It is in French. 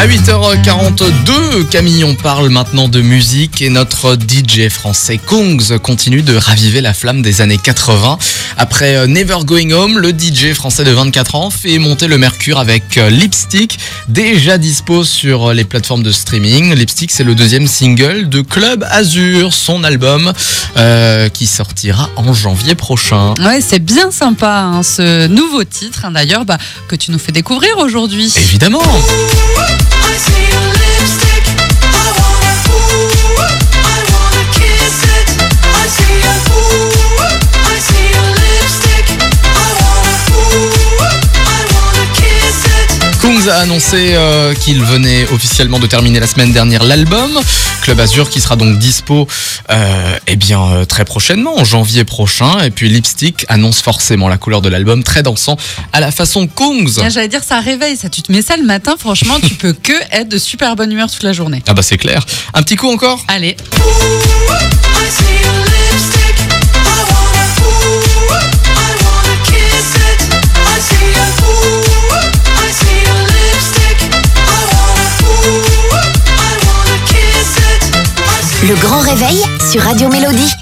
À 8h42, Camille, on parle maintenant de musique et notre DJ français Kongs continue de raviver la flamme des années 80. Après euh, Never Going Home, le DJ français de 24 ans fait monter le mercure avec euh, Lipstick, déjà dispo sur les plateformes de streaming. Lipstick, c'est le deuxième single de Club Azur, son album euh, qui sortira en janvier prochain. Ouais, c'est bien sympa hein, ce nouveau titre, hein, d'ailleurs, bah, que tu nous fais découvrir aujourd'hui. Évidemment Kungs a annoncé euh, qu'il venait officiellement de terminer la semaine dernière l'album. Club Azur qui sera donc dispo euh, eh bien, euh, très prochainement, en janvier prochain. Et puis Lipstick annonce forcément la couleur de l'album, très dansant à la façon Kungs. J'allais dire, ça réveille, ça. Tu te mets ça le matin, franchement, tu peux que être de super bonne humeur toute la journée. Ah bah c'est clair. Un petit coup encore? Allez. Le grand réveil sur Radio Mélodie.